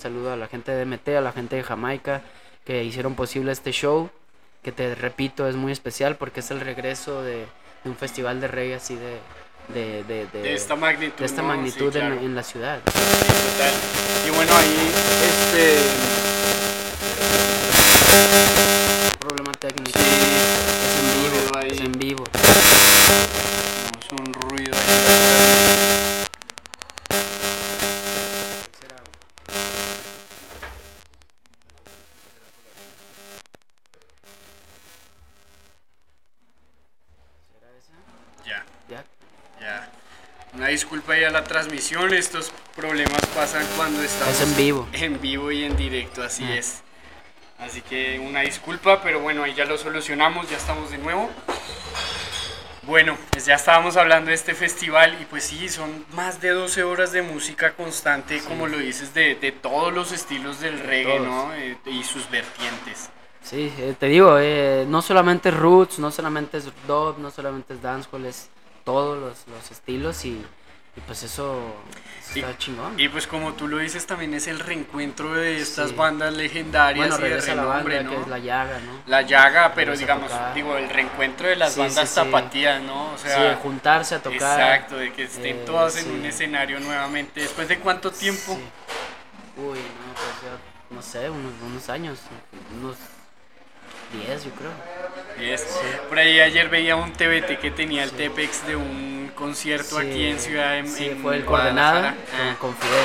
Saludo a la gente de MT, a la gente de Jamaica que hicieron posible este show, que te repito es muy especial porque es el regreso de, de un festival de reggae así de, de, de, De esta magnitud. de esta magnitud en- claro. en, la ciudad. Total. Y bueno, ahí, este. A la transmisión. Estos problemas pasan cuando estamos Es en vivo. en vivo y en directo, así Ah. es. Así que una disculpa, pero bueno, ahí ya lo solucionamos, ya estamos de nuevo. Bueno, pues ya estábamos hablando de este festival y pues sí, son más de 12 horas de música constante, como lo dices, de, de todos los estilos del reggae, todos. ¿no? Eh, y sus vertientes. Sí, eh, te digo, eh, no solamente es roots, no solamente es dub, no solamente es dancehall, es todos los, los estilos y, y pues eso, eso Y- está chingón. Y pues como tú lo dices, también es el reencuentro de estas Sí. bandas legendarias bueno, y de renombre, banda ¿no? que es La Llaga, ¿no? La llaga, pero Regresa digamos, digo, el reencuentro de las Sí, bandas sí, zapatías, ¿no? O sí, sea, juntarse a tocar. exacto, de que estén eh, todas en un escenario nuevamente. ¿Después de cuánto tiempo? Uy, no, pues ya, no sé, unos, unos años, unos 10 yo creo. Por ahí ayer veía un TBT que tenía el TEPEX de un concierto Sí, aquí en Ciudad de sí, en fue el Guadalajara. coordenado con, con Fidel.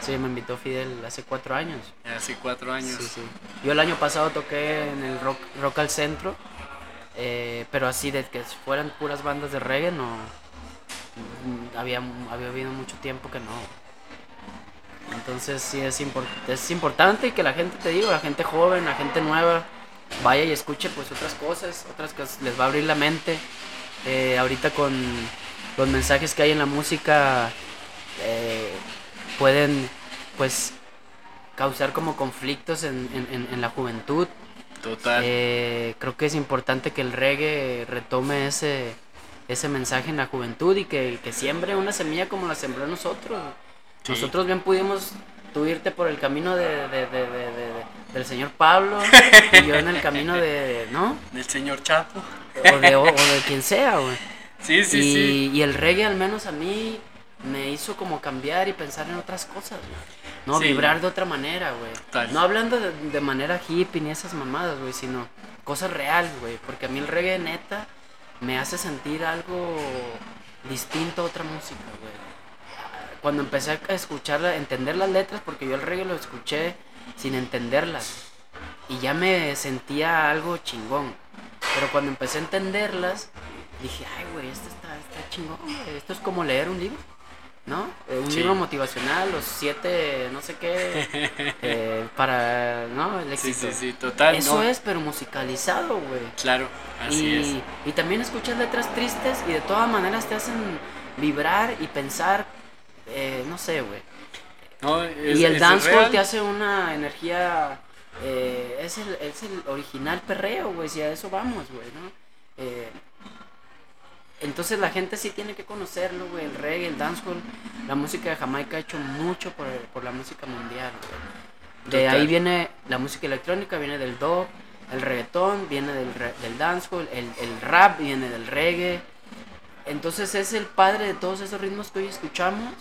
Sí, me invitó Fidel hace cuatro años. Ah, hace cuatro años. Sí, sí. Yo el año pasado toqué en el Rock, rock al Centro, eh, pero así de que fueran puras bandas de reggae, no. mm, Había, había habido mucho tiempo que no. Entonces sí es, es importante que la gente, te digo, la gente joven, la gente nueva, vaya y escuche pues otras cosas, otras que les va a abrir la mente. Eh, ahorita con los mensajes que hay en la música eh, pueden pues causar como conflictos en, en- en- la juventud. Total. Eh, creo que es importante que el reggae retome ese, ese mensaje en la juventud y que, que siembre una semilla como la sembró nosotros. Sí. Nosotros bien pudimos tú irte por el camino de, de- de- de- de- de- del señor Pablo y yo en el camino de, ¿no? Del señor Chapo. O de, o, o de quien sea, güey. Sí, sí, y, sí. y el reggae al menos a mí me hizo como cambiar y pensar en otras cosas, güey. No, Sí. vibrar de otra manera, güey. No hablando de, de manera hippie ni esas mamadas, güey, sino cosas reales, güey. Porque a mí el reggae neta me hace sentir algo distinto a otra música, güey. Cuando empecé a escucharla, a entender las letras, porque yo el reggae lo escuché sin entenderlas. Y ya me sentía algo chingón. Pero cuando empecé a entenderlas, dije, ay, güey, esto está, está chingón. Esto es como leer un libro, ¿no? Eh, un Sí. libro motivacional, los siete, no sé qué, eh, para, ¿no? El Sí, éxito. sí, sí, total. Eso no, es, pero musicalizado, güey. Claro, así Y, es. y también escuchas letras tristes y de todas maneras te hacen vibrar y pensar, eh, no sé, güey. No, es- Y el dancehall te hace una energía. eh, es, el, es el original perreo, güey. Si a eso vamos, güey, ¿no? Eh, entonces la gente sí tiene que conocerlo, güey. El reggae, el dancehall. La música de Jamaica ha hecho mucho por, por la música mundial, güey. De ahí viene la música electrónica, viene del dub. El reggaetón viene del, re- del dancehall. El, el rap viene del reggae. Entonces es el padre de todos esos ritmos que hoy escuchamos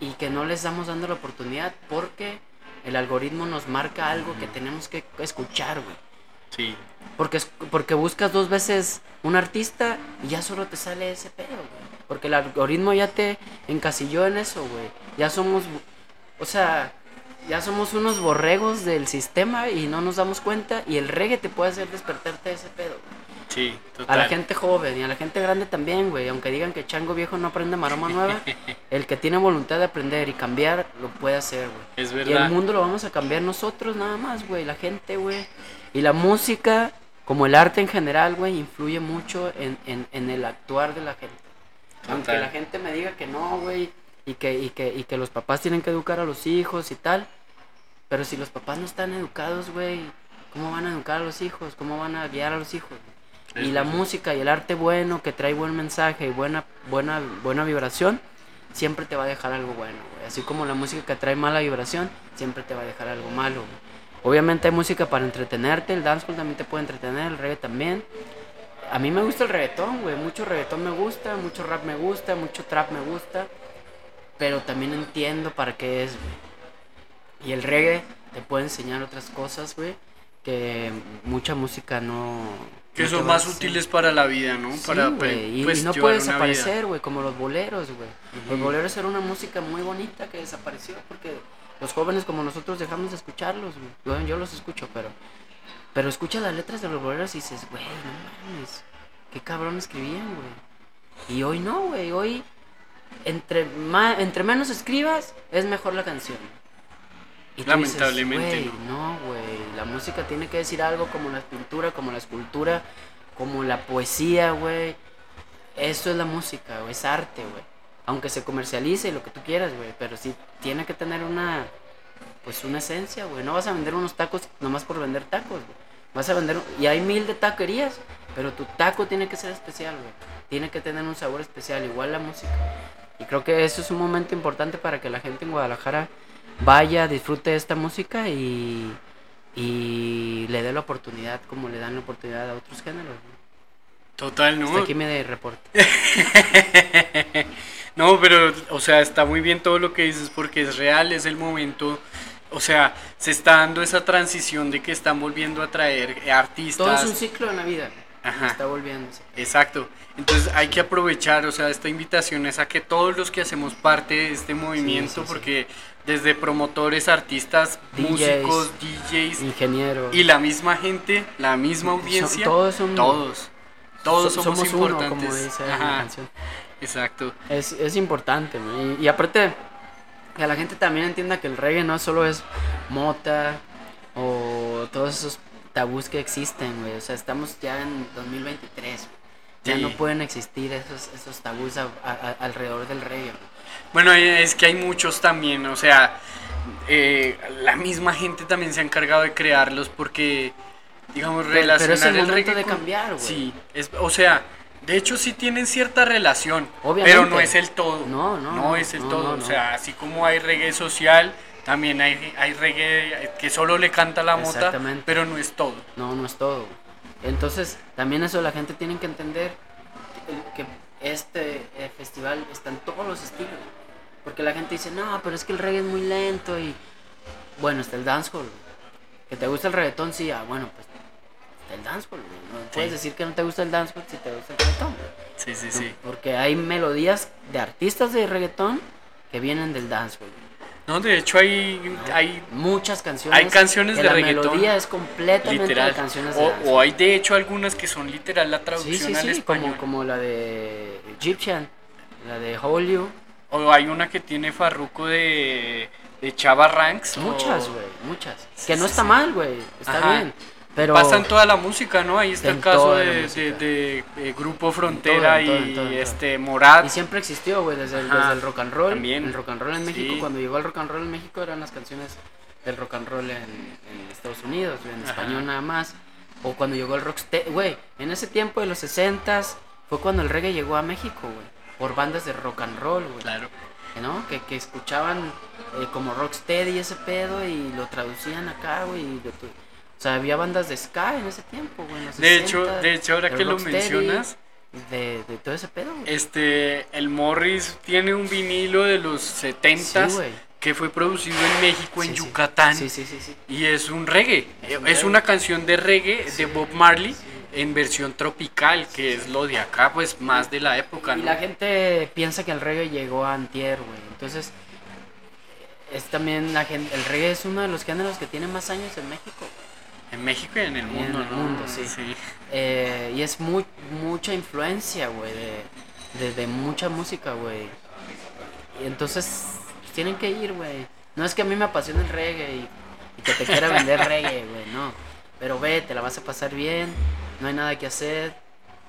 y que no les damos dando la oportunidad porque el algoritmo nos marca algo que tenemos que escuchar, güey. Sí, Porque, es- porque buscas dos veces un artista y ya solo te sale ese pedo, güey. Porque el algoritmo ya te encasilló en eso, güey. Ya somos, o sea, ya somos unos borregos del sistema y no nos damos cuenta y el reggae te puede hacer despertarte de ese pedo, güey. Sí, total. A la gente joven y a la gente grande también, güey. Aunque digan que chango viejo no aprende maroma nueva, el que tiene voluntad de aprender y cambiar lo puede hacer, güey. Es Y el verdad. mundo lo vamos a cambiar nosotros nada más, güey. La gente, güey. Y la música, como el arte en general, güey, influye mucho en, en, en el actuar de la gente. Aunque la gente me diga que no, güey. Y que, y, que, y que los papás tienen que educar a los hijos y tal. Pero si los papás no están educados, güey, ¿cómo van a educar a los hijos? ¿Cómo van a guiar a los hijos? Es y la música y el arte bueno, que trae buen mensaje y buena, buena, buena vibración, siempre te va a dejar algo bueno, güey. Así como la música que trae mala vibración, siempre te va a dejar algo malo. güey. Obviamente hay música para entretenerte, el dancehall también te puede entretener, el reggae también. A mí me gusta el reggaetón, güey, mucho reggaetón me gusta, mucho rap me gusta, mucho trap me gusta, pero también entiendo para qué es, güey. Y el reggae te puede enseñar otras cosas, güey, que mucha música no... Que son más útiles para la vida, ¿no? Sí, para güey, y, pues, y no puede desaparecer, güey, como los boleros, güey. Los boleros era una música muy bonita que desapareció porque los jóvenes como nosotros dejamos de escucharlos, güey. Bueno, yo los escucho, pero pero escucha las letras de los boleros y dices, güey, no mames, qué cabrón escribían, güey. Y hoy no, güey, hoy entre ma- entre menos escribas es mejor la canción. Y dices, Lamentablemente, "Güey, no, güey, la música tiene que decir algo como la pintura, como la escultura, como la poesía, güey. Eso es la música, güey, es arte, güey. Aunque se comercialice lo que tú quieras, güey, pero sí tiene que tener una, pues una esencia, güey. No vas a vender unos tacos nomás por vender tacos, güey. Vas a vender, y hay mil de taquerías, pero tu taco tiene que ser especial, güey. Tiene que tener un sabor especial, igual la música. Y creo que eso es un momento importante para que la gente en Guadalajara vaya, disfrute de esta música y, y le dé la oportunidad como le dan la oportunidad a otros géneros. güey. Total, ¿no? Hasta aquí me reporte. no, pero, o sea, está muy bien todo lo que dices porque es real, es el momento. O sea, se está dando esa transición de que están volviendo a traer artistas. Todo es un ciclo en la vida. Ajá. Está volviéndose. Exacto. Entonces hay que aprovechar, o sea, esta invitación es a que todos los que hacemos parte de este movimiento, sí, sí. porque desde promotores, artistas, DJs, músicos, DJs Ingeniero. y la misma gente, la misma Son- audiencia, todos son- todos, todos so- somos, uno, importantes. como dice la canción. exacto. Es, es importante. Y, y aparte, que la gente también entienda que el reggae no solo es mota o todos esos tabús que existen, güey. O sea, estamos ya en 2023. güey. Ya Sí. no pueden existir esos, esos tabús a- a- a- alrededor del reggae. güey. Bueno, eh, es que hay muchos también, o sea, eh, la misma gente también se ha encargado de crearlos porque, digamos, Pero- pero es relacionar el el momento de con- cambiar, güey. Sí, es, o sea, de hecho sí tienen cierta relación, Obviamente. pero no es el todo. No, no, no, es el no, todo, no, o sea, así como hay reggae social, también hay, hay reggae que solo le canta la mota, pero no es todo. No, no es todo. Entonces, también eso la gente tiene que entender este eh, festival está en todos los estilos. Porque la gente dice, no, pero es que el reggae es muy lento y... Bueno, está el dancehall. Que te gusta el reggaetón, sí, ah, bueno, pues está el dancehall. No puedes decir que no te gusta el dancehall si te gusta el reggaetón. Sí, sí, No, sí. Porque hay melodías de artistas de reggaetón que vienen del dancehall. No, de hecho hay, hay Muchas canciones. Hay canciones que de la reggaetón melodía es completamente literal. de canciones de O, o hay de hecho algunas que son literal la traducción sí, al sí, español. como, como la de Egyptian, la de Hold You. O hay una que tiene Farruko de, de Chava Ranks. o- Muchas, güey, muchas. Sí, que no está mal, güey, está Ajá. bien. Pero Pasa en toda la música, ¿no? Ahí está el caso de, música. de- de, Grupo Frontera en todo, en y todo, en todo. este Morat. y siempre existió, güey, desde, el- Ajá, desde el rock and roll. también. El rock and roll en México, Sí. cuando llegó el rock and roll en México eran las canciones del rock and roll en, Estados Unidos, en Ajá. español nada más. O cuando llegó el rocksteady, güey, en ese tiempo de los 60s fue cuando el reggae llegó a México, güey, por bandas de rock and roll, güey. Claro. ¿no? Que, que escuchaban eh, como Rocksteady ese pedo y lo traducían acá, güey. y lo O sea, había bandas de ska en ese tiempo, güey. De hecho, 60, de hecho, ahora que lo mencionas, De, de todo ese pedo, güey. este, el Morris tiene un vinilo de los 70 Sí, güey. que fue producido en México, en Sí. Yucatán. Sí, sí, sí. Y es un reggae. Es reggae. una canción de reggae de Bob Marley en versión tropical, que es lo de acá, pues más de la época, Y ¿no? la gente piensa que el reggae llegó a antier, güey. Entonces, es también la gente... El reggae es uno de los géneros que tiene más años en México. En México y en el Y en mundo, el ¿no? mundo, sí. Eh, y es muy, mucha influencia, güey, de, de, de mucha música, güey. Y entonces tienen que ir, güey. No es que a mí me apasione el reggae y, y que te quiera vender reggae, güey, no. Pero ve, te la vas a pasar bien, no hay nada que hacer.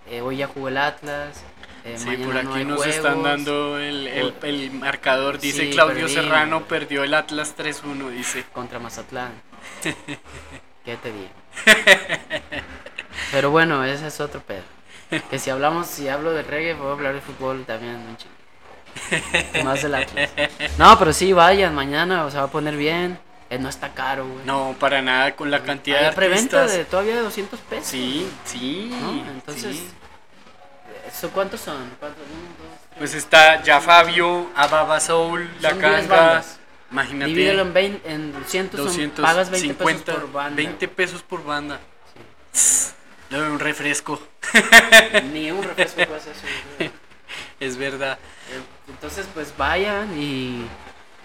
Eh, hoy ya jugó el Atlas. eh, Sí, por no aquí hay nos juegos. están dando el, el- el marcador. Dice Sí, Claudio perdí. Serrano, perdió el Atlas 3-1, dice. contra Mazatlán. ¿Qué te digo? Pero bueno, ese es otro pedo. Que si hablamos, si hablo de reggae, puedo hablar de fútbol también, un chingo. Más del Atlas. No, pero sí, vayan mañana, se va a poner bien. Eh, no está caro, güey. No, para nada, con la cantidad Hay de preventa de todavía de 200 pesos. Sí, sí. ¿no? Entonces, sí. ¿eso ¿cuántos son? ¿Cuántos? Uno, dos, tres. Pues está ya Fabio, Ababa Soul, La Son 10 Canga. Imagínate. Divídelo en, 20, en 200, son- 200, pagas 20 50, pesos por banda. 20 pesos por banda. Le doy un refresco. Ni un refresco hacer eso. Es verdad. Entonces, pues vayan y,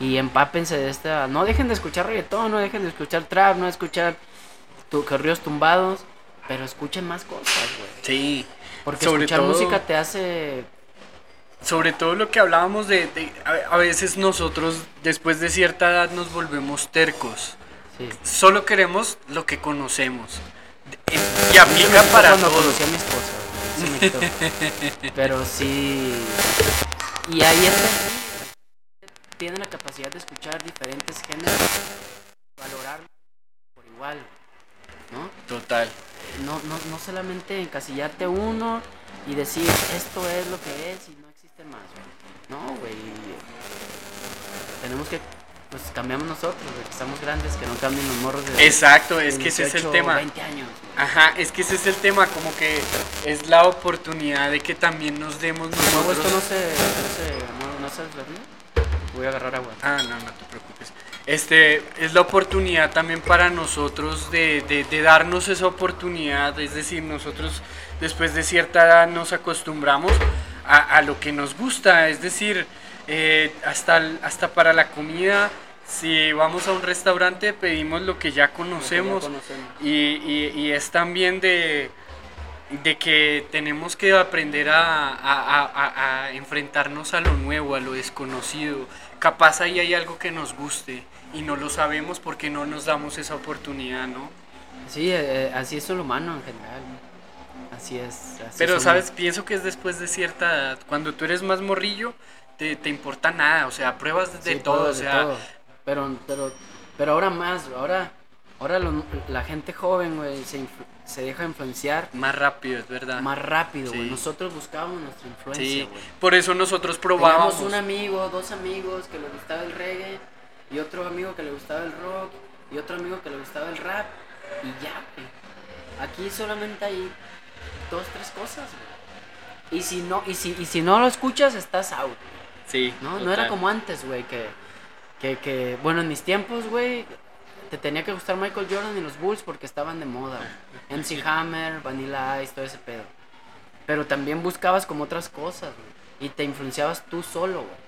y empápense de esta. No dejen de escuchar reggaetón, no dejen de escuchar trap, no escuchar tu, corridos tumbados, pero escuchen más cosas, güey. Sí. Porque Sobre escuchar todo- música te hace. Sobre todo lo que hablábamos de, de- a, a veces nosotros después de cierta edad nos volvemos tercos. Sí. Solo queremos lo que conocemos. De- Y aplica para cuando todos. conocí a mi esposa, me. Pero sí. Y ahí está. Tiene la capacidad de escuchar diferentes géneros, valorarlos por igual, ¿no? Total. no, no, no solamente encasillarte uno y decir esto es lo que es y no güey. No, güey. Tenemos que, pues cambiamos nosotros, que estamos grandes, que no cambien los morros de Exacto, es que ese es el 18, tema. 20 años. güey. Ajá, es que ese es el tema, como que es la oportunidad de que también nos demos nosotros. esto no se, no se, no, no se desvía. Voy a agarrar agua. Ah, no, no te preocupes. Este es la oportunidad también para nosotros de, de- de darnos esa oportunidad. Es decir, nosotros después de cierta edad nos acostumbramos a, a lo que nos gusta. Es decir, eh, hasta, hasta para la comida, si vamos a un restaurante pedimos lo que ya conocemos. conocemos. Y, y- y es también de, de que tenemos que aprender a, a- a- a- a enfrentarnos a lo nuevo, a lo desconocido. Capaz ahí hay algo que nos guste y no lo sabemos porque no nos damos esa oportunidad, ¿no? Sí, eh, eh, así es el humano en general. Así es. así Pero. ¿sabes? Pienso que es después de cierta edad. Cuando tú eres más morrillo, te, te importa nada, o sea, pruebas de Sí, todo, o sea, todo. Pero, pero, pero ahora más, ahora, ahora lo- la gente joven, güey, se, se deja influenciar más rápido, es verdad. más rápido, güey. Sí. Nosotros buscábamos nuestra influencia, sí, por eso nosotros Teníamos probábamos. un amigo, dos amigos que le gustaba el reggae, y otro amigo que le gustaba el rock, y otro amigo que le gustaba el rap, y ya, güey. Aquí solamente hay dos, tres cosas, güey. Y si no, y si, y si no lo escuchas, estás out. Sí, No, no era como antes, güey, que, que, que, bueno, en mis tiempos, güey, te tenía que gustar Michael Jordan y los Bulls porque estaban de moda, güey. MC Hammer, Vanilla Ice, todo ese pedo. Pero también buscabas como otras cosas, güey, y te influenciabas tú solo, güey.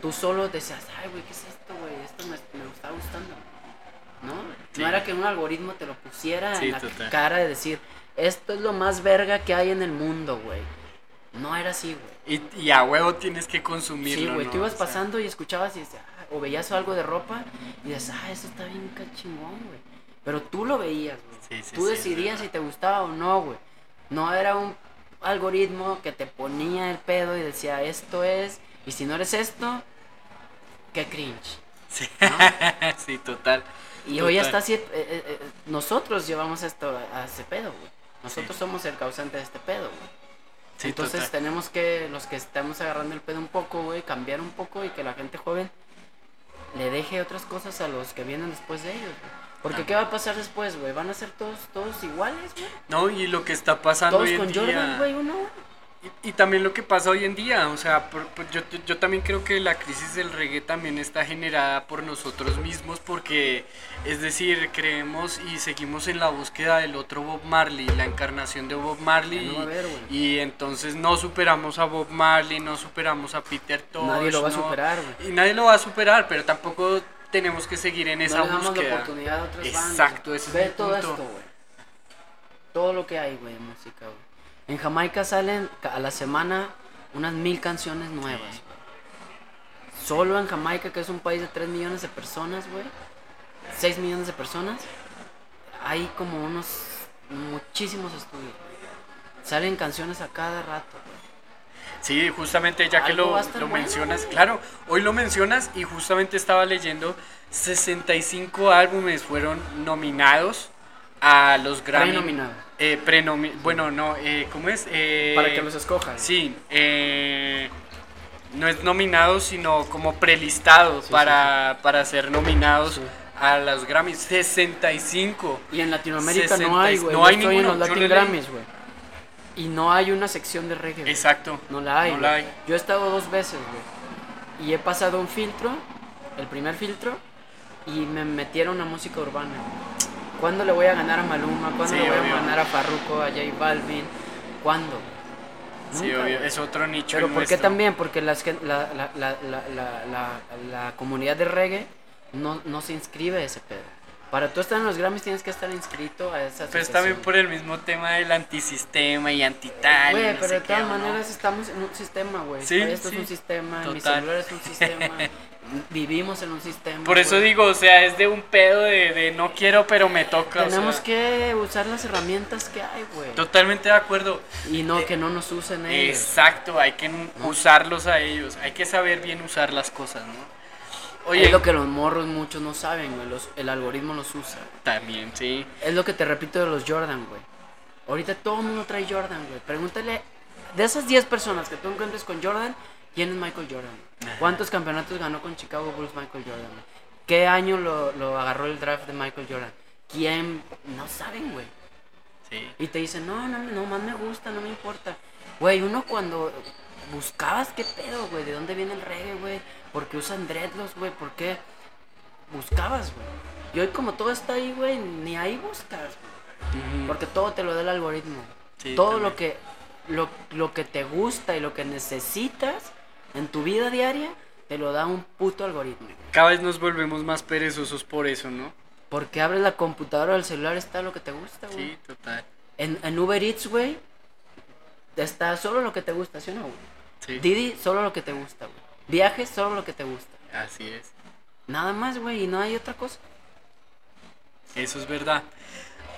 Tú solo decías, ay, güey, ¿qué es esto, güey? Esto me, me está gustando, ¿no? Sí. No era que un algoritmo te lo pusiera Sí, en la total. cara de decir, esto es lo más verga que hay en el mundo, güey. No era así, güey. Y, y a huevo tienes que consumirlo. Sí, güey, ¿no? tú ibas O sea, pasando y escuchabas y decías, ah, o veías algo de ropa y decías, ah, eso está bien cachingón, güey. Pero tú lo veías, güey. Sí, sí, tú decidías si te gustaba o no, güey. No era un algoritmo que te ponía el pedo y decía, esto es, y si no eres esto, qué cringe. Sí, ¿no? sí, total. Y hoy hasta así, eh, eh, eh, nosotros llevamos esto a, a ese pedo, güey. Nosotros somos el causante de este pedo, güey. Sí, Entonces total. tenemos que, los que estamos agarrando el pedo un poco, güey, cambiar un poco y que la gente joven le deje otras cosas a los que vienen después de ellos, güey. Porque Ah. ¿qué va a pasar después, güey? ¿Van a ser todos, todos iguales, güey? No, y lo que está pasando Todos hoy en con día. Jordan, güey, uno, güey. Y, y también lo que pasa hoy en día, o sea, por- por- yo, yo también creo que la crisis del reggae también está generada por nosotros mismos porque, es decir, creemos y seguimos en la búsqueda del otro Bob Marley, la encarnación de Bob Marley. No y entonces no superamos a Bob Marley, no superamos a Peter Tosh. Nadie lo va a superar, güey. Y nadie lo va a superar, pero tampoco tenemos que seguir en esa no damos la búsqueda. oportunidad a otras bandas. Exacto, ese es Ve mi todo punto. esto, güey. Todo lo que hay, güey, música, güey. En Jamaica salen a la semana unas mil canciones nuevas. Solo en Jamaica, que es un país de 3 millones de personas, güey. 6 millones de personas. Hay como unos muchísimos estudios. Salen canciones a cada rato. Sí, justamente ya que lo, lo mencionas, claro, hoy lo mencionas y justamente estaba leyendo 65 álbumes fueron nominados a los Grammy. Prenominados. Eh, prenomi- bueno, no, eh, ¿cómo es? Eh, Para que los escojan. Sí, eh, no es nominados, sino como prelistados Sí, para, para ser nominados a los Grammys. 65. Y en Latinoamérica no hay, güey. No hay en ninguno, los Latin leí. Grammys, güey. Y no hay una sección de reggae. Exacto. No la hay. No la hay. Yo he estado dos veces, güey. Y he pasado un filtro, el primer filtro, y me metieron a música urbana. ¿Cuándo le voy a ganar a Maluma? ¿Cuándo Sí, le voy obvio. a ganar a Farruko, a J Balvin? ¿Cuándo? Sí, obvio. Es otro nicho. Pero ¿por qué también? Porque las, la, la, la, la, la, la, comunidad de reggae no, no se inscribe a ese pedo. Para tú estar en los Grammys tienes que estar inscrito a esa Pues también por el mismo tema del antisistema y antital. Güey, no pero de todas maneras estamos en un sistema, güey. Sí, Esto sí. es un sistema, mi Total. celular es un sistema. vivimos en un sistema. Por eso güey. digo, o sea, es de un pedo de, de no quiero, pero me toca. o Tenemos sea, que usar las herramientas que hay, güey. Totalmente de acuerdo. Y no Eh, que no nos usen ellos. Exacto, hay que usarlos a ellos. Hay que saber bien usar las cosas, ¿no? Oye, es lo que los morros muchos no saben, güey. los- el algoritmo los usa. también, sí. Es lo que te repito de los Jordan, güey. Ahorita todo el mundo trae Jordan, güey. Pregúntale, de esas 10 personas que tú encuentres con Jordan, ¿quién es Michael Jordan? ¿Cuántos campeonatos ganó con Chicago Bulls Michael Jordan? ¿Qué año lo, lo agarró el draft de Michael Jordan? ¿Quién? No saben, güey. Sí. Y te dicen, no, no, no, más me gusta, no me importa. Güey, uno cuando buscabas qué pedo, güey, de dónde viene el reggae, güey, por qué usan dreadlocks, güey, por qué buscabas, güey. Y hoy como todo está ahí, güey, ni ahí buscas, güey. Porque todo te lo da el algoritmo. Sí, todo también. lo que lo, lo que te gusta y lo que necesitas en tu vida diaria te lo da un puto algoritmo. Cada vez nos volvemos más perezosos por eso, ¿no? Porque abres la computadora o el celular está lo que te gusta, güey. Sí, total. En, en Uber Eats, güey, está solo lo que te gusta, ¿sí o no, güey? Sí. Didi, solo lo que te gusta, güey. Viajes, solo lo que te gusta. Así es. Nada más, güey, y no hay otra cosa. Eso es verdad.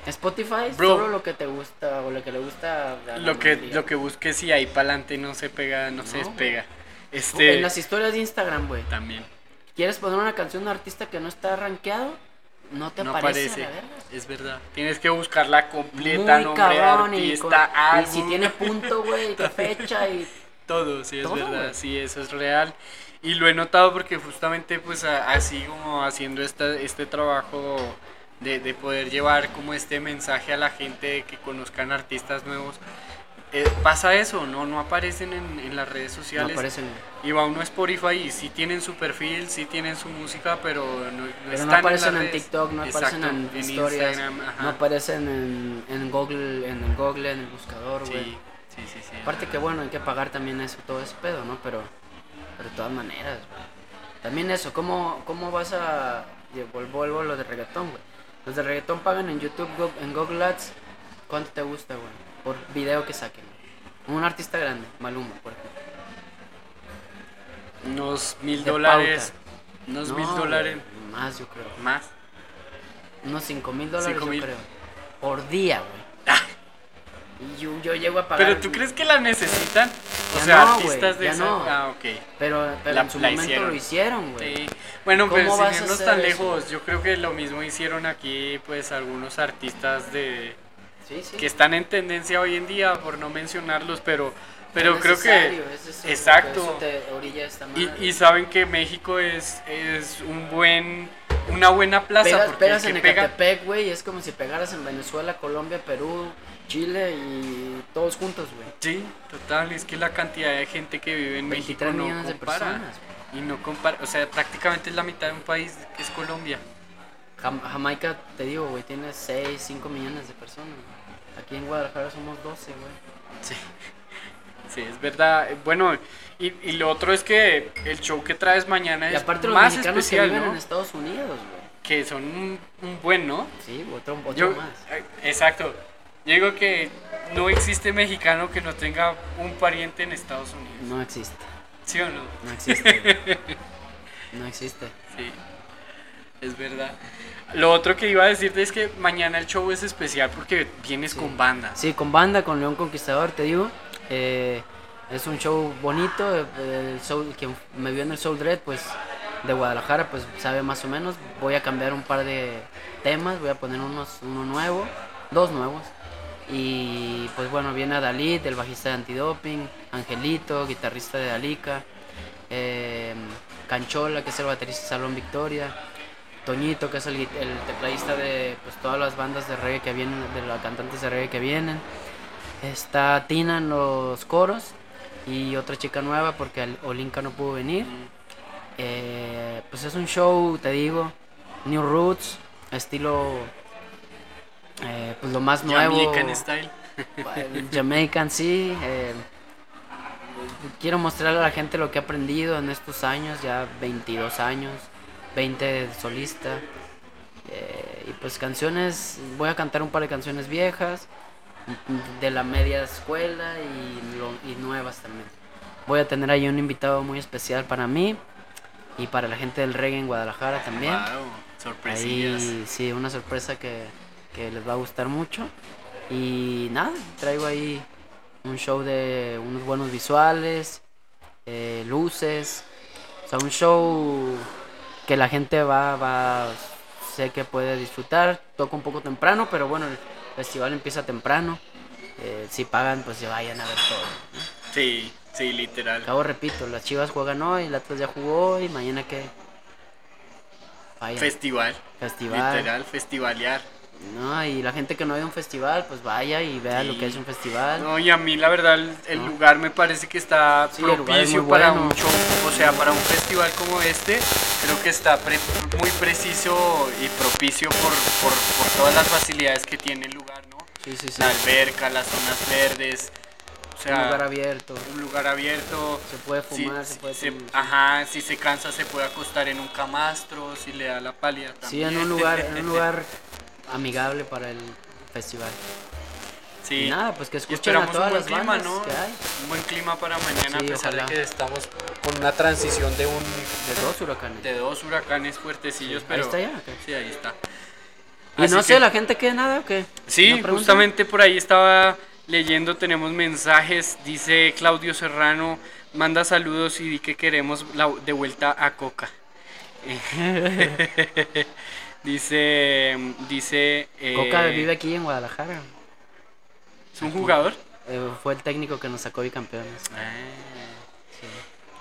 Spotify, Bro. solo lo que te gusta o lo que le gusta. a la Lo que, lo que busques y ahí para adelante no se pega, no, se despega. Este En las historias de Instagram, güey. también. ¿Quieres poner una canción de un artista que no está rankeado? No te no aparece, aparece. la verga. Es verdad. Tienes que buscarla completa, Muy nombre, cabrón y, con- artista, y si tiene punto, güey, qué fecha y... todo, sí es Todo, verdad, sí, eso es real. Y lo he notado porque justamente pues a- así como haciendo esta, este trabajo de, de poder llevar como este mensaje a la gente de que conozcan artistas nuevos, eh, pasa eso, no, no aparecen en, en las redes No sociales. aparecen, Y va uno a Spotify y sí tienen su perfil, sí tienen su música, pero no, no pero están no aparecen en. TikTok, no aparecen en, historias, no aparecen en, en Google, en el Google, en el buscador, güey. Sí, sí, sí, sí. Aparte que bueno, hay que pagar también eso, todo ese pedo, ¿no? Pero, pero de todas maneras, güey. También eso, ¿cómo, cómo vas a... Vuelvo a lo de reggaetón, güey. Los de reggaetón pagan en YouTube, en Google Ads. ¿Cuánto te gusta, güey? Por video que saquen. Un artista grande, Maluma, por ejemplo. Unos mil De dólares. pauta. Unos No, mil dólares Más, yo creo. más. Unos 5 mil dólares, Cinco yo mil. creo. Por día, güey. Y yo, yo llego a pagar... Pero tú crees que la necesitan? O Ya sea, no, güey, artistas de ya esa. no. Ah, ok. Pero, pero La- en su la momento hicieron. lo hicieron, güey. Sí. Bueno, ¿Cómo pues vas sin a irnos hacer tan eso? lejos, yo creo que lo mismo hicieron aquí, pues algunos artistas de Sí, sí. que están en tendencia hoy en día, por no mencionarlos, pero, pero creo que eso, exacto. Eso y, y saben que México es, es un buen, una buena plaza pegas, porque pegas en Ecatepec, güey, es como si pegaras en Venezuela, Colombia, Perú, Chile y todos juntos, güey. sí, total, es que la cantidad de gente que vive en México 23 no compara. personas. Y no compara, o sea, prácticamente es la mitad de un país que es Colombia. Jam- Jamaica, te digo, güey, tiene 6, 5 millones de personas. Aquí en Guadalajara somos 12, güey. Sí, sí, es verdad. Bueno, y, y lo otro es que el show que traes mañana Y es aparte los más mexicanos especial, que viven ¿no? en Estados Unidos, güey. Que son un, un buen, ¿no? Sí, otro, otro Yo, más. exacto. Yo digo que no existe mexicano que no tenga un pariente en Estados Unidos. No existe. ¿Sí o no? No existe. no existe. Sí, es verdad. Lo otro que iba a decirte es que mañana el show es especial porque vienes Sí. con banda. Sí, con banda, con León Conquistador, te digo. Eh, es un show bonito. eh, El soul, quien me vio en el Soul Dread, pues de Guadalajara, pues sabe más o menos. Voy a cambiar un par de temas, voy a poner unos, uno nuevo, dos nuevos. Y pues bueno, viene Dalit, el bajista de Antidoping, Angelito, guitarrista de Alica, eh, Canchola, que es el baterista de Salón Victoria. Toñito, que es el, el tecladista de pues, todas las bandas de reggae que vienen, de las cantantes de reggae que vienen. Está Tina en los coros y otra chica nueva porque Olinka no pudo venir. Eh, pues es un show, te digo, New Roots, estilo, eh, pues lo más nuevo. Jamaican style. Jamaican, sí. Eh, quiero mostrarle a la gente lo que he aprendido en estos años, ya 22 años, 20 de solista. y pues canciones, voy a cantar un par de canciones viejas, de la media escuela y, y nuevas también. Voy a tener ahí un invitado muy especial para mí y para la gente del reggae en Guadalajara también. Wow, sí, una sorpresa que, les va a gustar mucho. Y nada, traigo ahí un show de unos buenos visuales, eh, luces, o sea, un show que la gente va, va, sé que puede disfrutar. Toca un poco temprano, pero bueno, el festival empieza temprano. Eh, si pagan, pues se vayan a ver todo. Sí. Sí, literal. Cabo repito, las Chivas juegan hoy, el Atlas ya jugó y mañana qué. Festival. Festival. Literal, festivalear. No, y la gente que no ve un festival, pues vaya y vea lo que es un festival. No, y a mí la verdad el, lugar me parece que está propicio para un show, o sea, para un festival como este, que está muy preciso y propicio por, por, por, todas las facilidades que tiene el lugar, ¿no? Sí, sí, sí. La alberca, las zonas verdes, un lugar abierto. Un lugar abierto. Se puede fumar, se puede Ajá, si se cansa se puede acostar en un camastro, si le da la pálida también. Sí, en un lugar, en un lugar amigable para el festival. Sí. Y nada, pues que escuchen a todas un buen clima, ¿no? Un buen clima para mañana, a pesar de que estamos con una transición de un... De dos huracanes. De dos huracanes fuertecillos, pero... Ahí está ya, Sí, ahí está. Y no sé, la gente que nada, ¿o qué? Sí, justamente por ahí estaba leyendo tenemos mensajes. Dice Claudio Serrano, manda saludos y di que queremos la, de vuelta a Coca. dice, dice... Eh, Coca vive aquí en Guadalajara. ¿Es un jugador? Eh, fue el técnico que nos sacó bicampeones. Ah,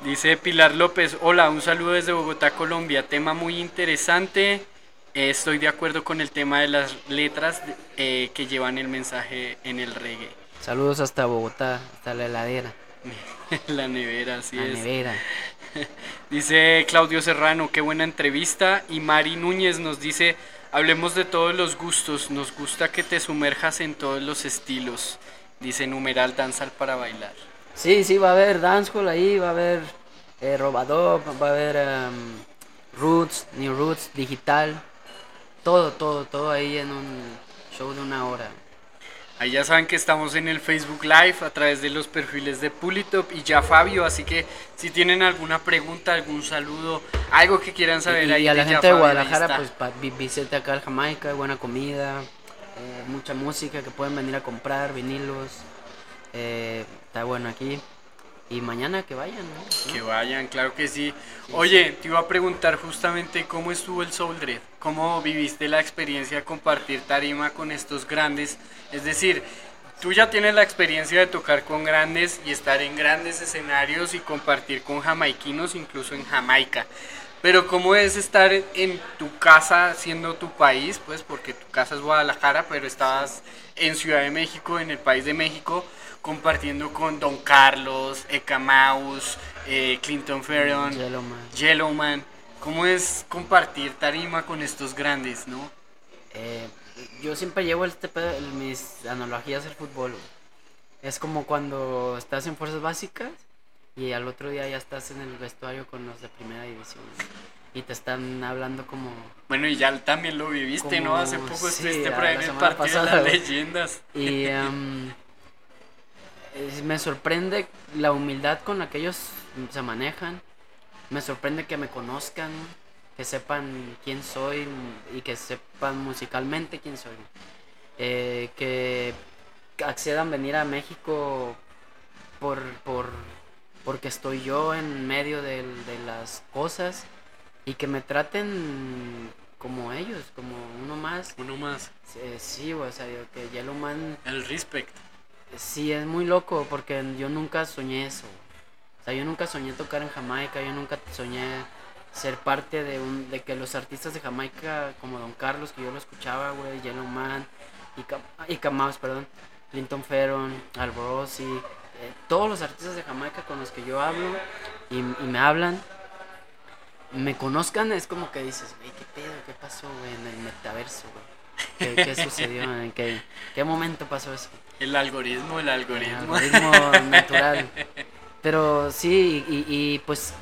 dice Pilar López, hola, un saludo desde Bogotá, Colombia. Tema muy interesante. Eh, estoy de acuerdo con el tema de las letras eh, que llevan el mensaje en el reggae. Saludos hasta Bogotá, hasta la heladera. la nevera, así la nevera. dice Claudio Serrano, qué buena entrevista. Y Mari Núñez nos dice, hablemos de todos los gustos, nos gusta que te sumerjas en todos los estilos. Dice numeral danzal para bailar. Sí, sí, va a haber dancehall ahí, va a haber eh, va a haber em, roots, new roots, digital. Todo, todo, todo ahí en un show de una hora. Ahí ya saben que estamos en el Facebook Live a través de los perfiles de Pulitop y ya Fabio, así que si tienen alguna pregunta, algún saludo, algo que quieran saber y, ahí. Y a la gente de Guadalajara, pues visite acá Jamaica, buena comida, eh, mucha música que pueden venir a comprar, vinilos, eh, está bueno aquí. Y mañana que vayan, Que vayan, claro que sí. Oye, te iba a preguntar justamente cómo estuvo el Soul Dread, cómo viviste la experiencia de compartir tarima con estos grandes. Es decir, tú ya tienes la experiencia de tocar con grandes y estar en grandes escenarios y compartir con jamaiquinos, incluso en Jamaica. Pero cómo es estar en tu casa, siendo tu país, pues porque tu casa es Guadalajara, pero estabas en Ciudad de México, en el país de México compartiendo con Don Carlos, Eka Mouse, eh, Clinton Ferron, Yellowman. Yellowman. ¿Cómo es compartir tarima con estos grandes, no? Eh, yo siempre llevo este mis analogías del fútbol. Es como cuando estás en fuerzas básicas y al otro día ya estás en el vestuario con los de primera división. Y te están hablando como... Bueno, y ya también lo viviste, ¿no? Hace poco estuviste por ahí en el partido de las leyendas. Y... me sorprende la humildad con la que ellos se manejan. Me sorprende que me conozcan, que sepan quién soy y que sepan musicalmente quién soy. Eh, que accedan a venir a México por, por, porque estoy yo en medio de, las cosas y que me traten como ellos, como uno más. Uno más. sí, o sea, que Yellowman... El respect. Sí, es muy loco porque yo nunca soñé eso. O sea, yo nunca soñé tocar en Jamaica, yo nunca soñé ser parte de un de que los artistas de Jamaica como Don Carlos que yo lo escuchaba güey Yellow Man y Camaus perdón Clinton Ferron Alborosi eh, todos los artistas de Jamaica con los que yo hablo y, y me hablan me conozcan es como que dices güey qué pedo qué pasó güey en el metaverso güey ¿Qué, qué sucedió en qué, qué momento pasó eso El algoritmo, el algoritmo. el algoritmo natural pero sí y, y pues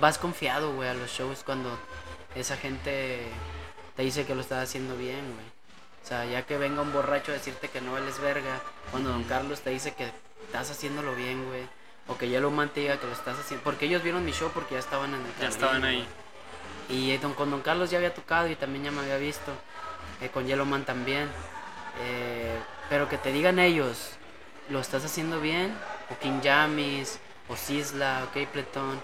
vas confiado, güey, a los shows cuando esa gente te dice que lo estás haciendo bien, güey. O sea, ya que venga un borracho a decirte que no vales verga, cuando Don Carlos te dice que estás haciéndolo bien, güey. O que ya lo diga que lo estás haciendo. Porque ellos vieron mi show porque ya estaban en el Ya estaban ahí. Y don, con Don Carlos ya había tocado y también ya me había visto. Eh, con Yellowman también. Eh, pero que te digan ellos, lo estás haciendo bien. O King Jamis, o Sisla, o Capleton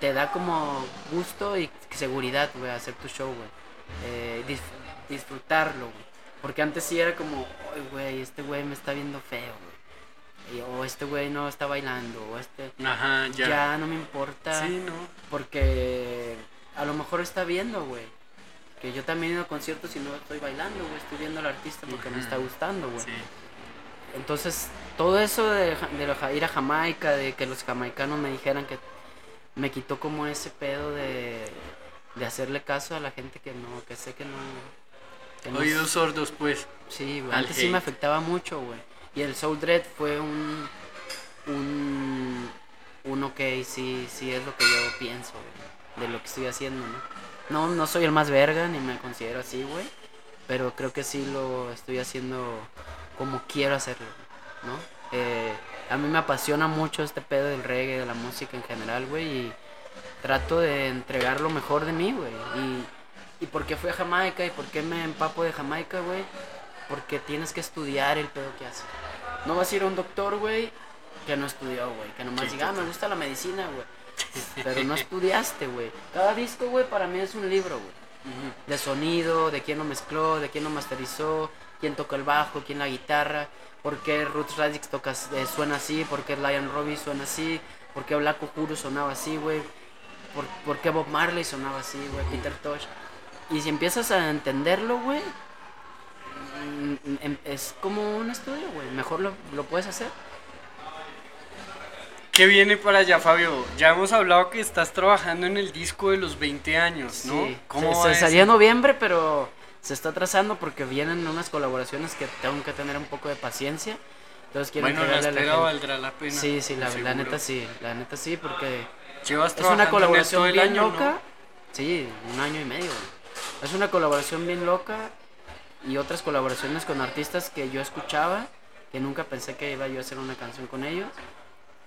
te da como gusto y seguridad, güey, hacer tu show, güey. Eh, disfrutarlo, güey. Porque antes sí era como, güey, este güey me está viendo feo, güey. O este güey no está bailando, o este... Ajá, ya. Ya no me importa. Sí, no. Porque a lo mejor está viendo, güey. Yo también he ido a conciertos y no estoy bailando, güey. Estoy viendo al artista porque me está gustando, güey. Sí. Entonces, todo eso de, de ir a Jamaica, de que los jamaicanos me dijeran que me quitó como ese pedo de, de hacerle caso a la gente que no, que sé que no... Que Oídos sordos, pues. Sí, güey. Antes sí me afectaba mucho, güey. Y el Soul Dread fue un... Un... Un ok, sí, sí es lo que yo pienso, güey, de lo que estoy haciendo, ¿no? No, no soy el más verga, ni me considero así, güey. Pero creo que sí lo estoy haciendo como quiero hacerlo, ¿no? Eh, a mí me apasiona mucho este pedo del reggae, de la música en general, güey, y trato de entregar lo mejor de mí, güey. Y, y por qué fui a Jamaica y por qué me empapo de Jamaica, güey, porque tienes que estudiar el pedo que hace. No vas a ir a un doctor, güey, que no estudió, güey, que nomás diga, ah, me gusta la medicina, güey. Pero no estudiaste, güey. Cada disco, güey, para mí es un libro, güey. De sonido, de quién lo mezcló, de quién lo masterizó, quién toca el bajo, quién la guitarra por qué Roots Radix toca, eh, suena así, por qué Lion Robbie suena así, por qué Black Uhuru sonaba así, güey, por, por, qué Bob Marley sonaba así, güey, Peter Tosh. Y si empiezas a entenderlo, güey, mm, em, es como un estudio, güey, mejor lo, lo puedes hacer. ¿Qué viene para allá, Fabio? Ya hemos hablado que estás trabajando en el disco de los 20 años, ¿no? Sí. ¿Cómo se, se salía en noviembre, pero se está trazando porque vienen unas colaboraciones que tengo que tener un poco de paciencia. Entonces quiero bueno, la espera la valdrá la pena. Sí, sí, la, la, neta sí, la neta sí, porque es una colaboración bien loca. Sí, un año y medio. Es una colaboración bien loca y otras colaboraciones con artistas que yo escuchaba, que nunca pensé que iba yo a hacer una canción con ellos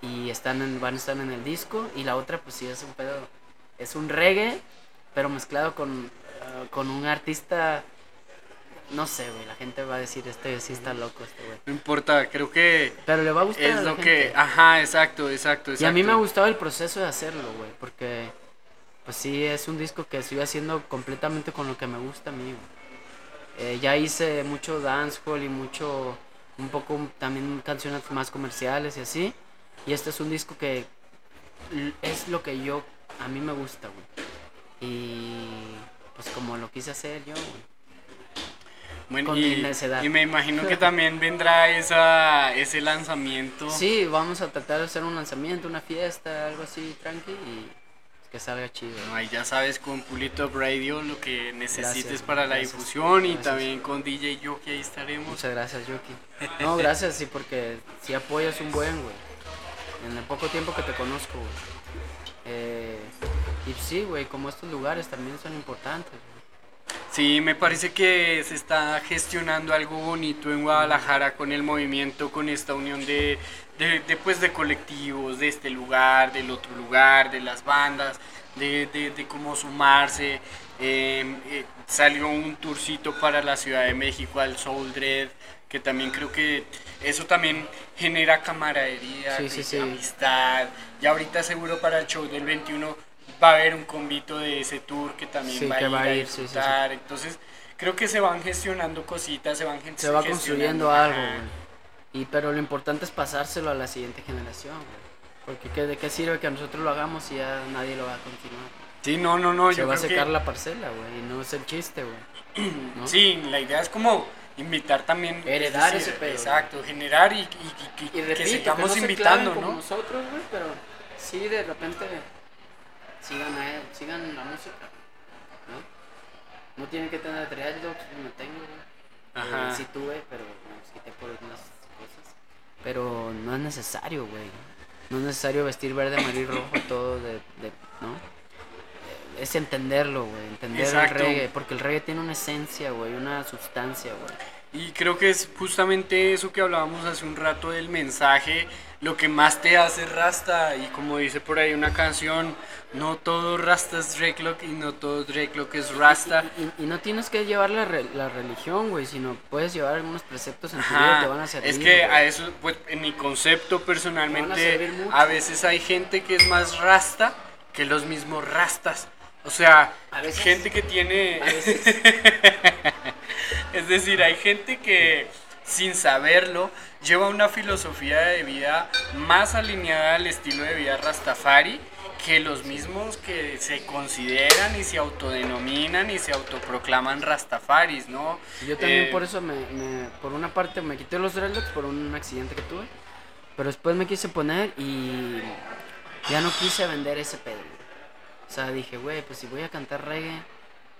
y están en, van a estar en el disco y la otra pues sí es un pedo, es un reggae pero mezclado con con un artista, no sé, güey, la gente va a decir, este sí está loco, este güey. No importa, creo que... Pero le va a gustar. Es lo que, ajá, exacto, exacto, exacto. Y a mí me ha gustado el proceso de hacerlo, güey, porque, pues sí, es un disco que estoy haciendo completamente con lo que me gusta a mí, eh, ya hice mucho dancehall y mucho, un poco también canciones más comerciales y así. Y este es un disco que es lo que yo, a mí me gusta, güey. Y pues como lo quise hacer yo, Bueno, y, y, me imagino que también vendrá esa, ese lanzamiento. Sí, vamos a tratar de hacer un lanzamiento, una fiesta, algo así tranqui y que salga chido. ahí ya sabes con Pulito Radio lo que necesites para la difusión y también con DJ Yoki ahí estaremos. Muchas gracias Yoki. No, gracias, sí, porque si apoyas un buen, güey. En el poco tiempo que te conozco, güey. Eh, y sí, güey, como estos lugares también son importantes. Sí, me parece que se está gestionando algo bonito en Guadalajara con el movimiento, con esta unión de, de, pues, de colectivos, de este lugar, del otro lugar, de las bandas, de, de cómo sumarse. Em, eh, salió un tourcito para la Ciudad de México al Soul Dread, que también creo que eso también genera camaradería, amistad. Y ahorita seguro para el show del 21 va a haber un convito de ese tour que también va, a ir a, disfrutar. Entonces, creo que se van gestionando cositas, se van Se va construyendo algo, Y pero lo importante es pasárselo a la siguiente generación, Porque ¿qué- ¿de qué sirve que nosotros lo hagamos si ya nadie lo va a continuar? Sí, no, no, no, Se yo va a secar que... la parcela, güey, y no es el chiste, güey. ¿no? Sí, la idea es como invitar también. Heredar decir, ese pedo. Exacto, generar y, y- y- y Y repito, que que sigamos no se invitando, como ¿no? nosotros, güey, pero sí de repente sigan a él, sigan la música, ¿no? No tienen que tener dreadlocks, no tengo, güey. Ajá. Eh, sí tuve, pero los quité por unas cosas. Pero no es necesario, güey. No es necesario vestir verde, amarillo y rojo todo de, de ¿no? Es entenderlo, güey, entender Exacto. el reggae, porque el reggae tiene una esencia, güey, una sustancia, güey. Y creo que es justamente eso que hablábamos hace un rato del mensaje, lo que más te hace rasta. Y como dice por ahí una canción, no todo rasta es dreadlock y no todo dreadlock es rasta. Y, y no tienes que llevar la, re- la religión, güey, sino puedes llevar algunos preceptos en tu vida Ajá, que te van a servir. es que güey. a eso, pues en mi concepto personalmente, mucho. a veces hay gente que es más rasta que los mismos rastas. O sea, A veces. gente que tiene... A veces. es decir, hay gente que sin saberlo lleva una filosofía de vida más alineada al estilo de vida Rastafari que los mismos que se consideran y se autodenominan y se autoproclaman Rastafaris, ¿no? Yo también Eh, por eso me, me- por una parte me quité los dreadlocks por un accidente que tuve, pero después me quise poner y ya no quise vender ese pedo. O sea, dije, güey, pues si voy a cantar reggae,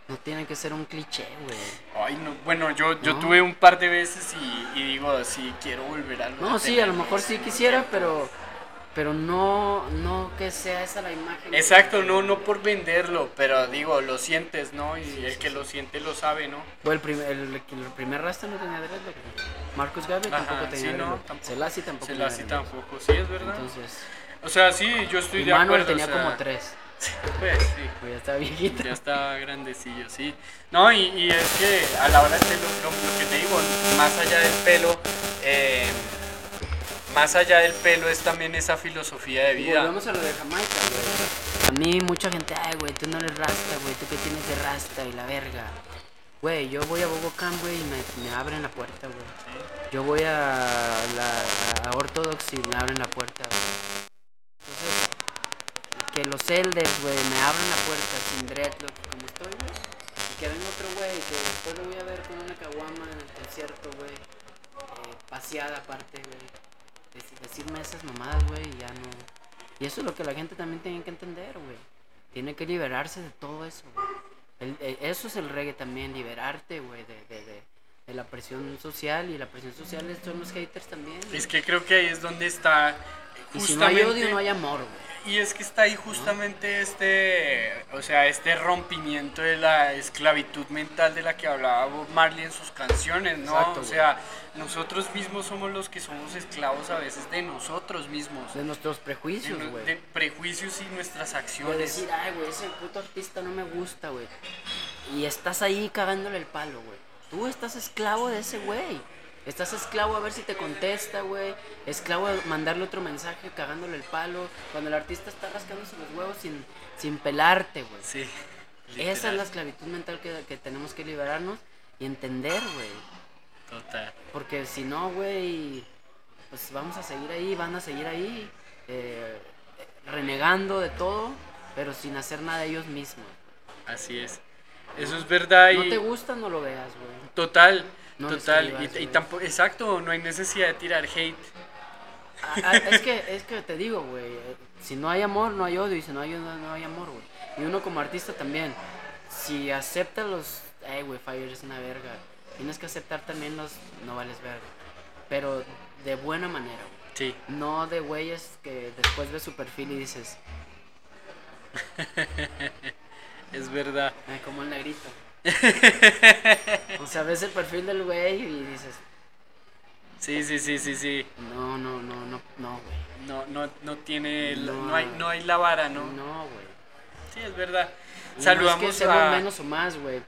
no tiene que ser un cliché, güey. Ay, no, bueno, yo, yo tuve un par de veces y, y digo, sí, quiero volver a No, sí, a lo mejor sí quisiera, pero pero no no que sea esa la imagen. Exacto, no, no por venderlo, pero digo, lo sientes, ¿no? Y el que lo siente lo sabe, ¿no? Güey, el, prim- el, el primer rasta no tenía güey. Marcus Gabriel Ajá, tampoco tenía sí, no, dreadlock. tampoco. Selassie tampoco tenía sí, es verdad. Entonces, o sea, sí, yo estoy de Manuel acuerdo. tenía o sea, como tres. Pues sí, Güey, ya estaba viejito. ya está grandecillo, sí. No, y, y es que a la hora de lo, lo- lo que te digo, más allá del pelo, eh, más allá del pelo es también esa filosofía de vida. volvemos a lo de Jamaica, güey. A mí mucha gente, ay, güey, tú no eres rasta, güey, tú qué tienes de rasta y la verga. Güey, yo voy a Bogotá, güey, y me, me abren la puerta, güey. Yo voy a la a Orthodox y me abren la puerta, güey. Los elders, güey, me abran la puerta sin dreadlock como estoy, güey. Y que venga otro güey que después lo voy a ver con una caguama en el concierto, güey. Eh, paseada aparte, güey. Dec- decirme esas mamadas, güey, y ya no. Y eso es lo que la gente también tiene que entender, güey. Tiene que liberarse de todo eso, güey. Eh, eso es el reggae también, liberarte, güey, de, de, de la presión social. Y la presión social son los haters también. Es que creo que ahí es donde está y si no hay odio, no hay amor, güey. Y es que está ahí justamente este, o sea, este rompimiento de la esclavitud mental de la que hablaba Bob Marley en sus canciones, ¿no? Exacto, o sea, nosotros mismos somos los que somos esclavos a veces de nosotros mismos, De nuestros de, prejuicios, güey. de prejuicios y nuestras De acciones. decir, ay, güey, ese puto artista no me gusta, güey. Y estás ahí cagándole el palo, güey. Tú estás esclavo de ese güey. Estás esclavo a ver si te contesta, güey. Esclavo a mandarle otro mensaje cagándole el palo. Cuando el artista está rascándose los huevos sin, sin pelarte, güey. Sí. Esa es la literal, esclavitud mental que, que tenemos que liberarnos y entender, güey. Total. Porque si no, güey, pues vamos a seguir ahí, van a seguir ahí, eh, renegando de todo, pero sin hacer nada ellos mismos. Así es. Eso es verdad No y te gusta, no lo veas, güey. Total, No total. escribas, y, tampoco, exacto, no hay necesidad de tirar hate. Ah, ah, es que, es que te digo, güey, eh, si no hay amor, no hay odio, y si no hay odio, no hay amor, güey. Y uno como artista también, si acepta los, eh, güey, Fire es una verga, tienes que aceptar también los, no vales verga, pero de buena manera, güey. Sí. No de güeyes que después ves su perfil y dices, Es verdad. "Ay, como el negrito. o sea, ves el perfil del güey y dices, Sí, sí, sí, sí, sí. no, no, no, no, no, güey. No, no, no tiene, No. no, hay, no hay la vara, ¿no? No, güey. Sí, es verdad. Y Saludamos no es que a... menos o más, güey.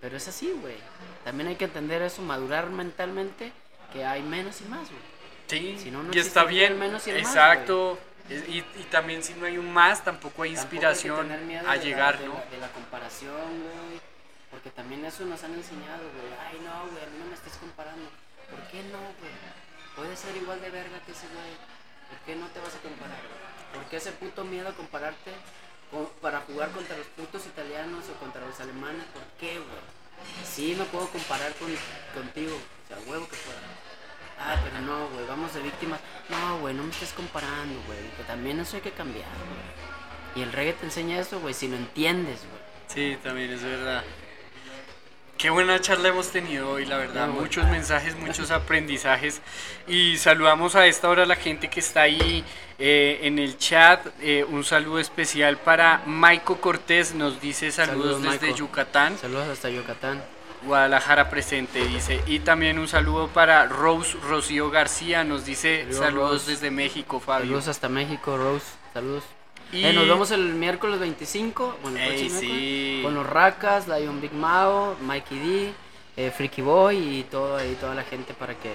Pero es así, güey. También hay que entender eso, madurar mentalmente, que hay menos y más, güey. Sí, Si no, no y está el bien. menos y el más, Exacto. Es- y, y también si no hay un más, tampoco hay Tampoco hay inspiración miedo a de la- llegar, de ¿no? La, de la comparación, güey. Porque también eso nos han enseñado, güey. Ay, no, güey, a mí no me estés comparando. ¿Por qué no, güey? Puedes ser igual de verga que ese güey. ¿Por qué no te vas a comparar? ¿Por qué ese puto miedo a compararte para jugar contra los putos italianos o contra los alemanes? ¿Por qué, güey? Sí, no puedo comparar con, contigo. O sea, huevo que fuera. Ah, pero no, güey, vamos de víctimas. No, güey, no me estés comparando, güey. Que también eso hay que cambiar, güey. Y el reggae te enseña eso, güey, si lo entiendes, güey. Sí, también es verdad. Qué buena charla hemos tenido hoy, la verdad. Muchos mensajes, muchos aprendizajes. Y saludamos a esta hora a la gente que está ahí eh, en el chat. Eh, un saludo especial para Maico Cortés. Nos dice saludos, Saludos, desde Maico. Yucatán. Saludos hasta Yucatán. Guadalajara presente, dice. Y también un saludo para Rose Rocío García. Nos dice Saludos, saludos desde México, Fabio. Saludos hasta México, Rose. Saludos. Y- Eh, nos vemos el miércoles 25. Bueno, el Ey, próximo sí. miércoles, Con los Racas, Lion Big Mao, Mikey D, eh, Freaky Boy y todo ahí, toda la gente para que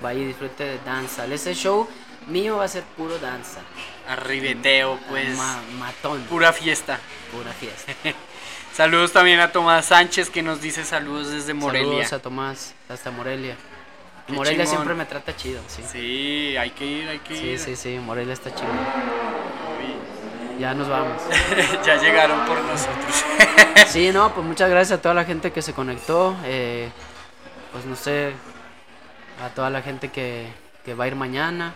vaya y disfrute de danza. Ese show mío va a ser puro danza. Arribeteo, pues. Ma- matón. Pura fiesta. Pura fiesta. Saludos también a Tomás Sánchez que nos dice saludos desde Morelia. Saludos a Tomás, hasta Morelia. Qué Morelia chingón. siempre me trata chido, sí. Sí, hay que ir, hay que Sí, ir. sí, sí, Morelia está chido. Ya nos vamos. ya llegaron por nosotros. Sí, no, pues muchas gracias a toda la gente que se conectó. eh, pues no sé, a toda la gente que, que va a ir mañana.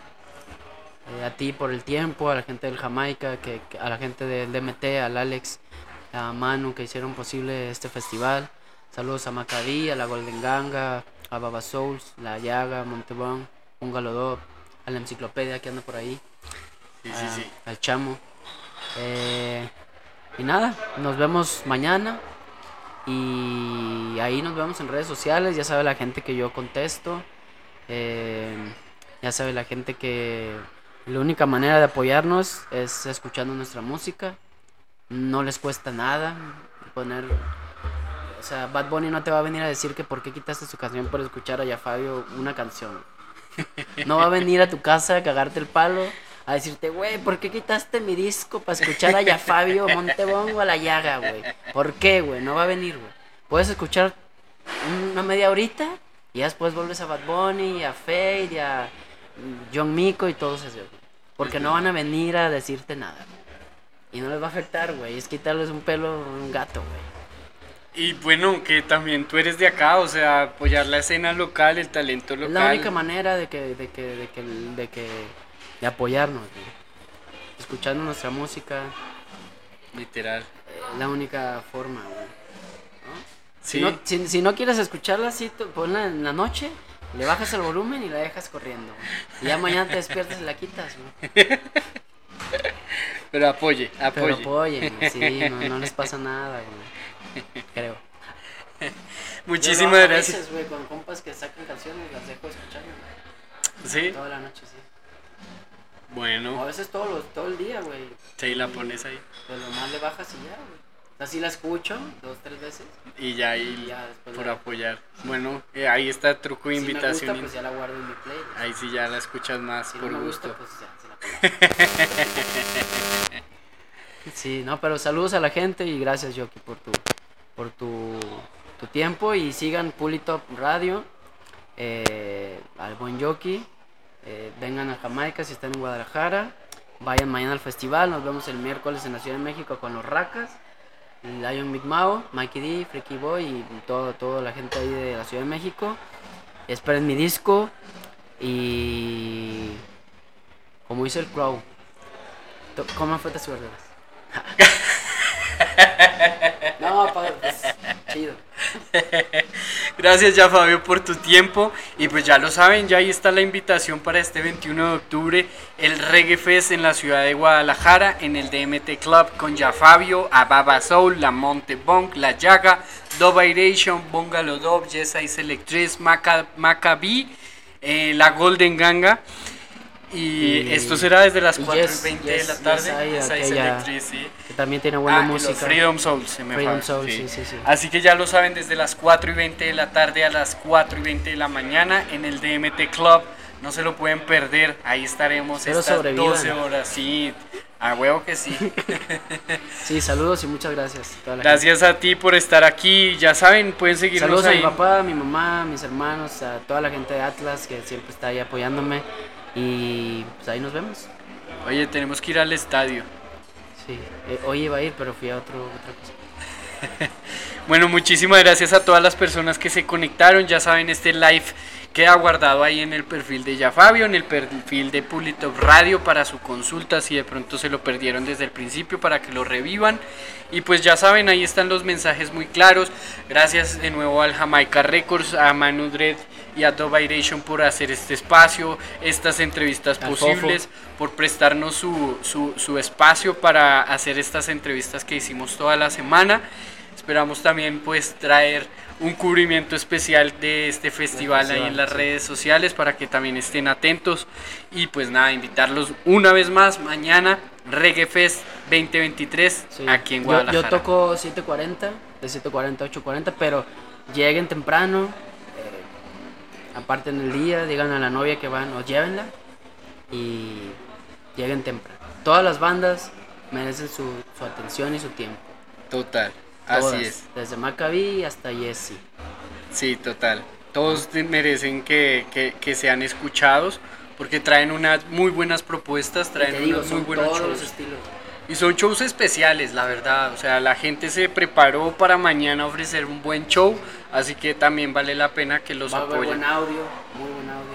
eh, a ti por el tiempo, a la gente del Jamaica, que, que- a la gente del DMT, al Alex, a Manu que hicieron posible este festival. Saludos a Macadí, a la Golden Ganga, a Baba Souls, La Llaga, Montebón, un Galodop, a la enciclopedia que anda por ahí Sí, sí, sí. al chamo. Eh, y nada, nos vemos mañana. Y ahí nos vemos en redes sociales. Ya sabe la gente que yo contesto. Eh, ya sabe la gente que la única manera de apoyarnos es escuchando nuestra música. No les cuesta nada poner. O sea, Bad Bunny no te va a venir a decir que por qué quitaste su canción por escuchar a Ya Fabio una canción. No va a venir a tu casa a cagarte el palo, a decirte, güey, ¿por qué quitaste mi disco para escuchar a Ya Fabio, Montebongo, a la llaga, güey? ¿Por qué, güey? No va a venir, güey. Puedes escuchar una media horita y después vuelves a Bad Bunny, a Fade, y a mm, John Mico y todos esos, güey. Porque no van a venir a decirte nada, güey. Y no les va a afectar, güey. Es quitarles un pelo a un gato, güey. Y bueno, que también tú eres de acá, o sea, apoyar la escena local, el talento local. la única manera de que, de que, de que, de que, de apoyarnos, güey. Escuchando nuestra música, Literal. la única forma, güey. Sí. Si, no, si, si no quieres escucharla así, ponla en la noche, le bajas el volumen y la dejas corriendo, güey. Y ya mañana te despiertas y la quitas, güey. Pero apoye, Pero apoye. apoyen, güey, sí, no, no les pasa nada, güey. Creo. Muchísimas gracias. veces, güey, con compas que sacan canciones, las dejo escuchando. Sí, Toda la noche, sí. O a bueno, veces todo, lo- todo el día, güey. sí, la pones ahí. Pues lo más le bajas y ya, güey. Así la escucho dos, tres veces. Y ya ahí, Y ya por la- apoyar. Bueno, eh, ahí está truco de Si me invitación. gusta, pues ya la guardo en mi playlist. Ahí sí ya la escuchas más Si por no me gusto. gusta, pues ya se la pongo. Sí, no, pero saludos a la gente y gracias, Yoki, por tu, por tu, tu tiempo. Y sigan Pulitop Radio, eh, al buen Yoki. Eh, vengan a Jamaica si están en Guadalajara. Vayan mañana al festival. Nos vemos el miércoles en la Ciudad de México con los Racas. Lion Big Mao, Mikey D, Freaky Boy y todo, toda la gente ahí de la Ciudad de México. Esperen mi disco y como dice el Crow, coman frutas y verduras. no, pues, Gracias ya Fabio por tu tiempo y pues ya lo saben, ya ahí está la invitación para este 21 de octubre, el Reggae Fest en la ciudad de Guadalajara, en el DMT Club con ya Fabio, Ababa Soul, La Monte Bonk, La Llaga, Dub Iration, Bungalow Dub, Yes I Selectriz, Maca, Maccabi, eh, La Golden Ganga. Y, Y- esto será desde las y 4 Yes, y 20 Yes, de la tarde. Yes I aquella- Selectriz, sí. Que también tiene buena Ah, los música. Freedom Soul, se me Freedom fue, Soul, sí, sí, sí. Así que ya lo saben, desde las 4 y 20 de la tarde a las 4 y 20 de la mañana en el DMT Club. No se lo pueden perder, ahí estaremos Pero estas sobrevivan. 12 horas. Sí, a huevo que sí. Sí, saludos y muchas gracias. a Gracias a ti por estar aquí. Ya saben, pueden gente. seguirnos Saludos a mi ahí. papá, a mi mamá, a mis hermanos, a toda la gente de Atlas que siempre está ahí apoyándome. Y pues ahí nos vemos. Oye, tenemos que ir al estadio. Sí, eh, hoy iba a ir, pero fui a otro, otra cosa. Bueno, muchísimas gracias a todas las personas que se conectaron. Ya saben, este live queda guardado ahí en el perfil de Ya Fabio, en el perfil de Pulitop Radio para su consulta, si de pronto se lo perdieron desde el principio, para que lo revivan. Y pues ya saben, ahí están los mensajes muy claros. Gracias de nuevo al Jamaica Records, a Manu Dread y a Dovairation por hacer este espacio, estas entrevistas Al posibles, por prestarnos su, su, su espacio para hacer estas entrevistas que hicimos toda la semana. Esperamos también pues traer un cubrimiento especial de este festival ahí en las sí. redes sociales para que también estén atentos y pues nada, invitarlos una vez más mañana Reggae Fest 2023 Sí. aquí en Yo- Guadalajara. Yo, toco 7.40, de 7.40 a 8.40, pero lleguen temprano, eh, aparte en el día, digan a la novia que van o llévenla y lleguen temprano. Todas las bandas merecen su, su atención y su tiempo. Total, Todas, así es. Desde Maccabi hasta Jesse. Sí, total. Todos merecen que, que, que sean escuchados porque traen unas muy buenas propuestas, traen digo, unos muy buenos todos shows. los estilos. Y son shows especiales, la verdad. O sea, la gente se preparó para mañana ofrecer un buen show, así que también vale la pena que los Va apoyen. buen audio, muy buen audio.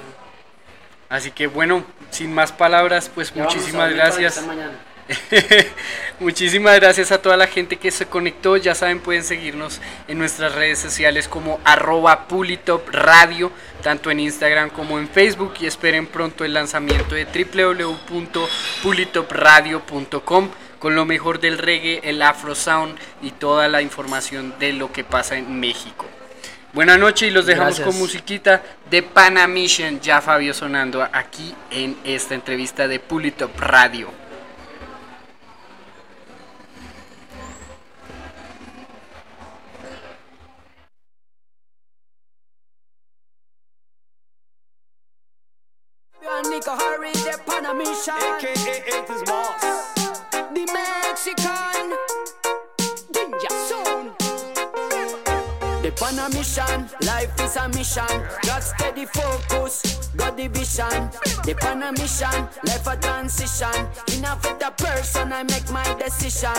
Así que bueno, sin más palabras, pues Ya muchísimas gracias. Muchísimas gracias a toda la gente que se conectó. Ya saben, pueden seguirnos en nuestras redes sociales como arroba Pulitop Radio, tanto en Instagram como en Facebook. Y esperen pronto el lanzamiento de www.pulitopradio.com con lo mejor del reggae, el afro sound y toda la información de lo que pasa en México. Buenas noches y los dejamos Gracias. con musiquita de Panamation, ya Fabio sonando aquí en esta entrevista de Pulitop Radio. One nigga hurry, they're pan a mission. AKA 80s boss. The Mexican. The mission. life is a mission. Got steady focus, got the vision. The Panamation, life a transition. Enough with the person, I make my decision.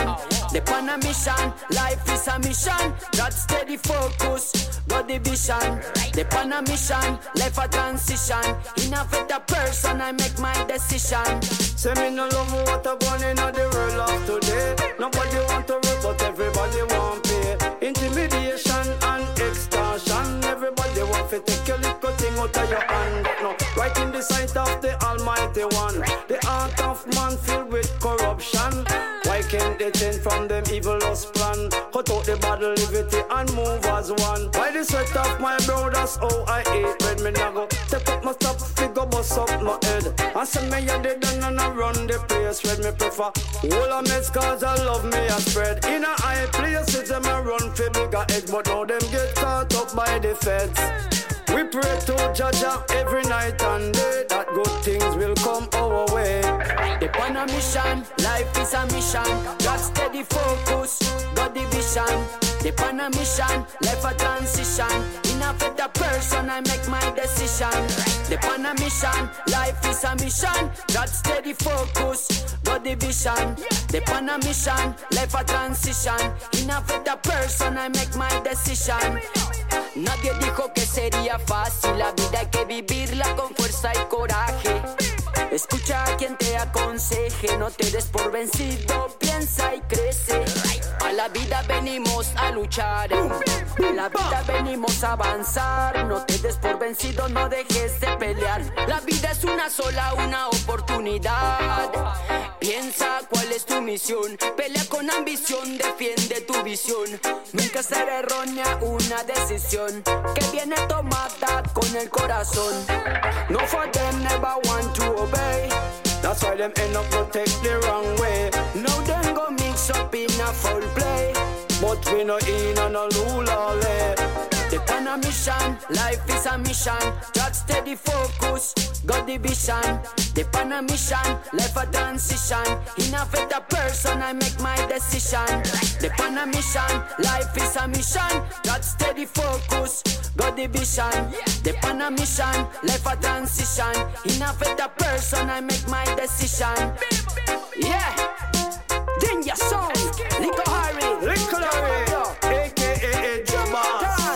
The Panamation, life is a mission. Got steady focus, got the vision. The Panamation, life a transition. Enough with the person, I make my decision. Say me no love what a going in the world of today. Nobody want to To take your little thing out of your hand. No, right in the sight of the Almighty One. The heart of man filled with corruption. Why can't they change from them evil lust plan? Cut out the bad liberty and move as one. Why the sweat of my brothers? Oh, I hate red me now go. Take up my stuff, figure bust up my head. And send me a dead done and I run the place. Red me prefer. All of mess cause I love me a spread. In a high places, them a run for bigger edge. But now them get caught up by the feds. We pray to Jaja every night and day that good things will come our way. The mission, life is a mission. Got steady focus, got the vision. The Panamation, life a transition. Enough with the person, I make my decision. The Panamation, life is a mission. Got steady focus, got the vision. The Panamation, life a transition. Enough with the person, I make my decision. Nadie dijo que sería fácil, la vida hay que vivirla con fuerza y coraje. Escucha a quien te aconseje, no te des por vencido, piensa y crece. A la vida venimos a luchar, a la vida venimos a avanzar. No te des por vencido, no dejes de pelear. La vida es una sola, una oportunidad. Piensa cuál es tu misión, pelea con ambición, defiende tu visión. Nunca será errónea una decisión que viene tomada con el corazón. No for them never want to obey. That's why them end up go take the wrong way. No them go mix up in a foul play. But we no in and no lula The Panamanian mission, life is a mission. Just steady focus, got the vision. Depend a mission, life a transition. In a better person, I make my decision. Depend a mission, life is a mission. Just steady focus, got the vision. Depend a mission, life a transition. In a better person, I make my decision. Yeah, Danger Sound, Lico Harry, Lick Larry.